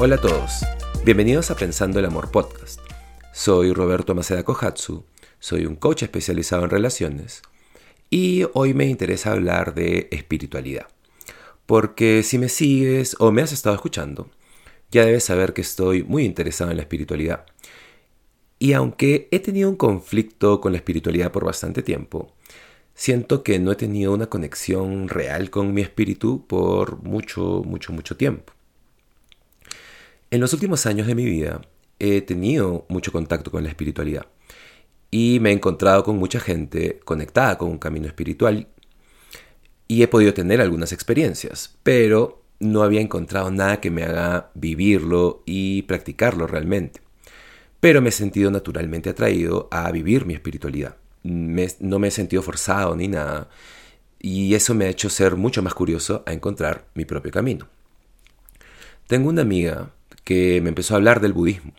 Hola a todos, bienvenidos a Pensando el Amor Podcast. Soy Roberto Maceda Kohatsu, soy un coach especializado en relaciones y hoy me interesa hablar de espiritualidad. Porque si me sigues o me has estado escuchando, ya debes saber que estoy muy interesado en la espiritualidad. Y aunque he tenido un conflicto con la espiritualidad por bastante tiempo, siento que no he tenido una conexión real con mi espíritu por mucho, mucho, mucho tiempo. En los últimos años de mi vida he tenido mucho contacto con la espiritualidad y me he encontrado con mucha gente conectada con un camino espiritual y he podido tener algunas experiencias, pero no había encontrado nada que me haga vivirlo y practicarlo realmente. Pero me he sentido naturalmente atraído a vivir mi espiritualidad no me he sentido forzado ni nada. Y eso me ha hecho ser mucho más curioso a encontrar mi propio camino. Tengo una amiga que me empezó a hablar del budismo.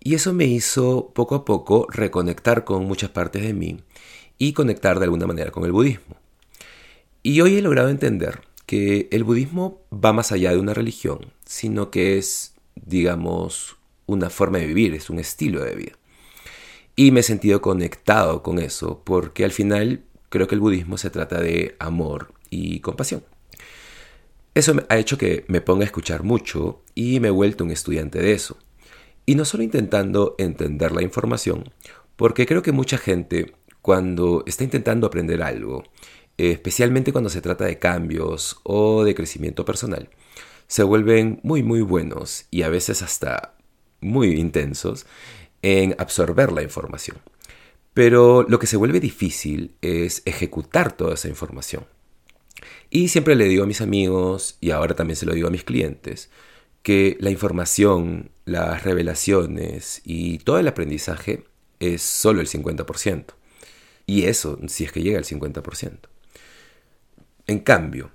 Y eso me hizo poco a poco reconectar con muchas partes de mí y conectar de alguna manera con el budismo. Y hoy he logrado entender que el budismo va más allá de una religión, sino que es, digamos, una forma de vivir, es un estilo de vida. Y me he sentido conectado con eso, porque al final creo que el budismo se trata de amor y compasión. Eso ha hecho que me ponga a escuchar mucho y me he vuelto un estudiante de eso. Y no solo intentando entender la información, porque creo que mucha gente cuando está intentando aprender algo, especialmente cuando se trata de cambios o de crecimiento personal, se vuelven muy muy buenos y a veces hasta muy intensos en absorber la información. Pero lo que se vuelve difícil es ejecutar toda esa información. Y siempre le digo a mis amigos, y ahora también se lo digo a mis clientes, que la información, las revelaciones y todo el aprendizaje es solo el 50%. Y eso si es que llega al 50%. En cambio,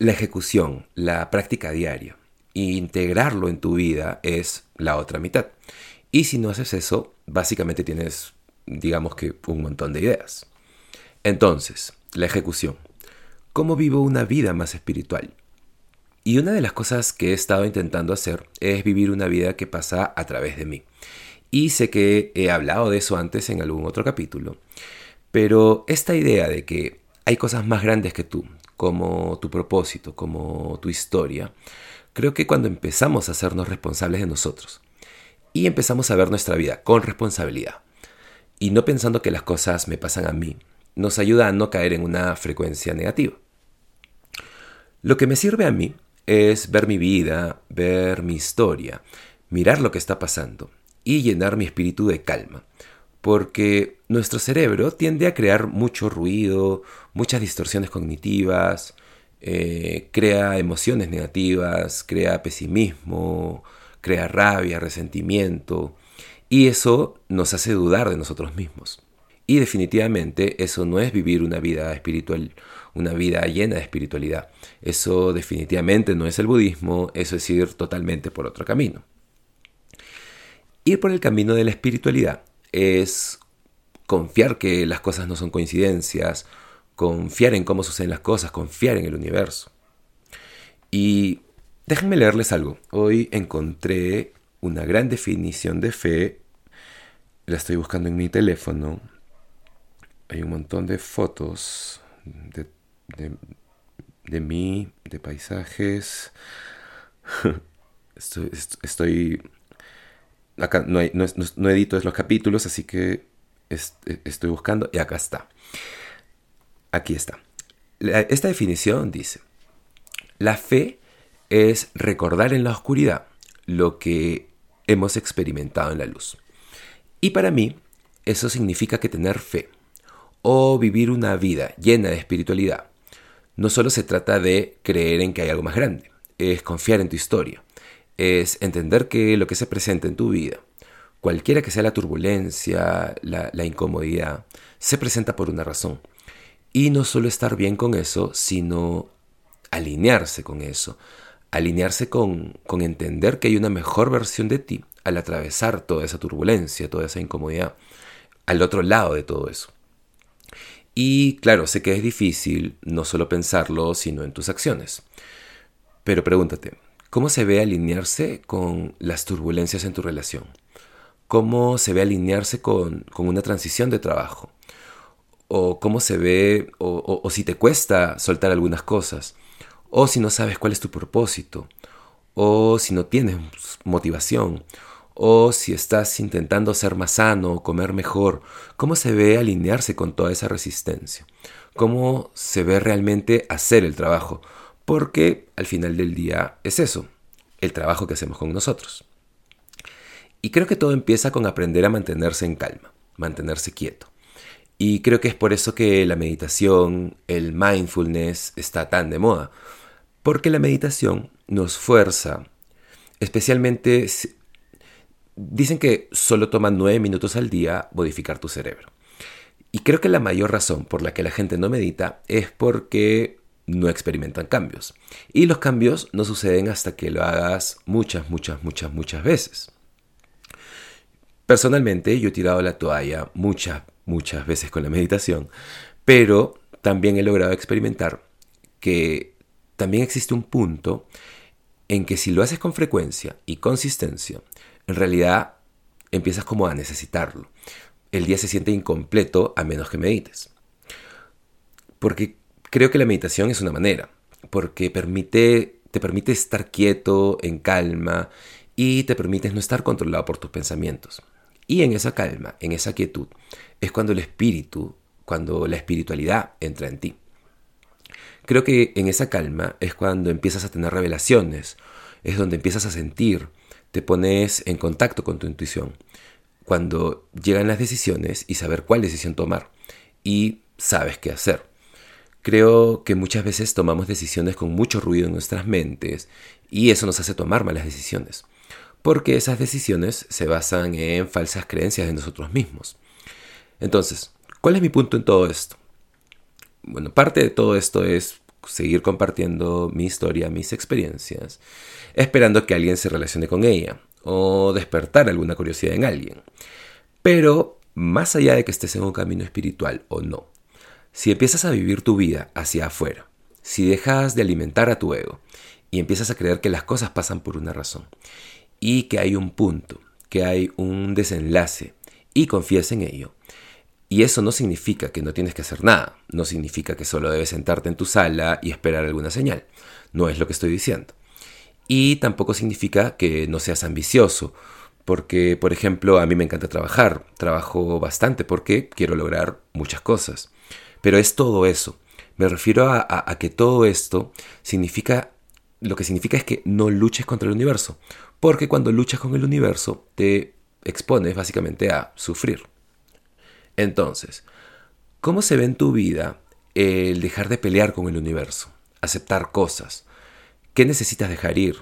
la ejecución, la práctica diaria, e integrarlo en tu vida es la otra mitad. Y si no haces eso, básicamente tienes, digamos que, un montón de ideas. Entonces, la ejecución. ¿Cómo vivo una vida más espiritual? Y una de las cosas que he estado intentando hacer es vivir una vida que pasa a través de mí. Y sé que he hablado de eso antes en algún otro capítulo. Pero esta idea de que hay cosas más grandes que tú, como tu propósito, como tu historia, creo que cuando empezamos a hacernos responsables de nosotros, y empezamos a ver nuestra vida con responsabilidad. Y no pensando que las cosas me pasan a mí, nos ayuda a no caer en una frecuencia negativa. Lo que me sirve a mí es ver mi vida, ver mi historia, mirar lo que está pasando y llenar mi espíritu de calma, porque nuestro cerebro tiende a crear mucho ruido, muchas distorsiones cognitivas, eh, crea emociones negativas, crea pesimismo, crea rabia, resentimiento, y eso nos hace dudar de nosotros mismos. Y definitivamente eso no es vivir una vida espiritual, una vida llena de espiritualidad. Eso definitivamente no es el budismo, eso es ir totalmente por otro camino. Ir por el camino de la espiritualidad es confiar que las cosas no son coincidencias, confiar en cómo suceden las cosas, confiar en el universo. Y Déjenme leerles algo. Hoy encontré una gran definición de fe. La estoy buscando en mi teléfono. Hay un montón de fotos de, de, mí, de paisajes. Estoy, acá no, no, edito los capítulos, así que estoy buscando y acá está. Aquí está. esta definición dice, la fe es recordar en la oscuridad lo que hemos experimentado en la luz. Y para mí, eso significa que tener fe o vivir una vida llena de espiritualidad no solo se trata de creer en que hay algo más grande, es confiar en tu historia, es entender que lo que se presenta en tu vida, cualquiera que sea la turbulencia, la, incomodidad, se presenta por una razón. Y no solo estar bien con eso, sino alinearse con eso, alinearse con entender que hay una mejor versión de ti al atravesar toda esa turbulencia, toda esa incomodidad, al otro lado de todo eso. Y claro, sé que es difícil no solo pensarlo, sino en tus acciones. Pero pregúntate, ¿Cómo se ve alinearse con las turbulencias en tu relación? ¿Cómo se ve alinearse con, una transición de trabajo? ¿O cómo se ve, o, o si te cuesta soltar algunas cosas? ¿O si no sabes cuál es tu propósito? ¿O si no tienes motivación? O si estás intentando ser más sano o comer mejor, cómo se ve alinearse con toda esa resistencia, cómo se ve realmente hacer el trabajo, porque al final del día es eso, el trabajo que hacemos con nosotros. Y creo que todo empieza con aprender a mantenerse en calma, mantenerse quieto. Y creo que es por eso que la meditación, el mindfulness está tan de moda, porque la meditación nos fuerza, especialmente Dicen que solo toma nueve minutos al día modificar tu cerebro. Y creo que la mayor razón por la que la gente no medita es porque no experimentan cambios. Y los cambios no suceden hasta que lo hagas muchas, muchas, muchas, muchas veces. Personalmente yo he tirado la toalla muchas, muchas veces con la meditación, pero también he logrado experimentar que también existe un punto en que si lo haces con frecuencia y consistencia, en realidad empiezas como a necesitarlo. El día se siente incompleto a menos que medites. Porque creo que la meditación es una manera, porque permite, te permite estar quieto, en calma, y te permite no estar controlado por tus pensamientos. Y en esa calma, en esa quietud, es cuando el espíritu, cuando la espiritualidad entra en ti. Creo que en esa calma es cuando empiezas a tener revelaciones, es donde empiezas a sentir, te pones en contacto con tu intuición cuando llegan las decisiones y saber cuál decisión tomar y sabes qué hacer. Creo que muchas veces tomamos decisiones con mucho ruido en nuestras mentes y eso nos hace tomar malas decisiones, porque esas decisiones se basan en falsas creencias de nosotros mismos. Entonces, ¿cuál es mi punto en todo esto? Bueno, parte de todo esto es seguir compartiendo mi historia, mis experiencias, esperando que alguien se relacione con ella o despertar alguna curiosidad en alguien. Pero más allá de que estés en un camino espiritual o no, si empiezas a vivir tu vida hacia afuera, si dejas de alimentar a tu ego y empiezas a creer que las cosas pasan por una razón y que hay un punto, que hay un desenlace y confías en ello, y eso no significa que no tienes que hacer nada, no significa que solo debes sentarte en tu sala y esperar alguna señal, no es lo que estoy diciendo. Y tampoco significa que no seas ambicioso, porque, por ejemplo, a mí me encanta trabajar, trabajo bastante porque quiero lograr muchas cosas, pero es todo eso. Me refiero a, que todo esto significa, lo que significa es que no luches contra el universo, porque cuando luchas con el universo te expones básicamente a sufrir. Entonces, ¿cómo se ve en tu vida el dejar de pelear con el universo? Aceptar cosas. ¿Qué necesitas dejar ir?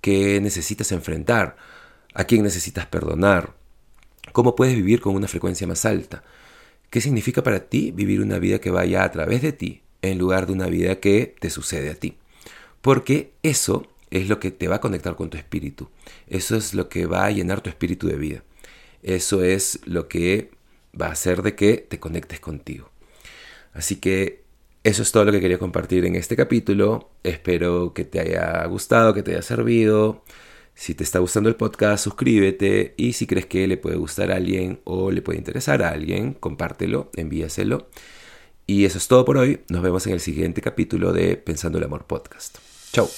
¿Qué necesitas enfrentar? ¿A quién necesitas perdonar? ¿Cómo puedes vivir con una frecuencia más alta? ¿Qué significa para ti vivir una vida que vaya a través de ti en lugar de una vida que te sucede a ti? Porque eso es lo que te va a conectar con tu espíritu. Eso es lo que va a llenar tu espíritu de vida. Eso es lo que va a hacer de que te conectes contigo. Así que eso es todo lo que quería compartir en este capítulo. Espero que te haya gustado, que te haya servido. Si te está gustando el podcast, suscríbete y si crees que le puede gustar a alguien o le puede interesar a alguien, compártelo, envíaselo. Y eso es todo por hoy. Nos vemos en el siguiente capítulo de Pensando el Amor Podcast. Chao.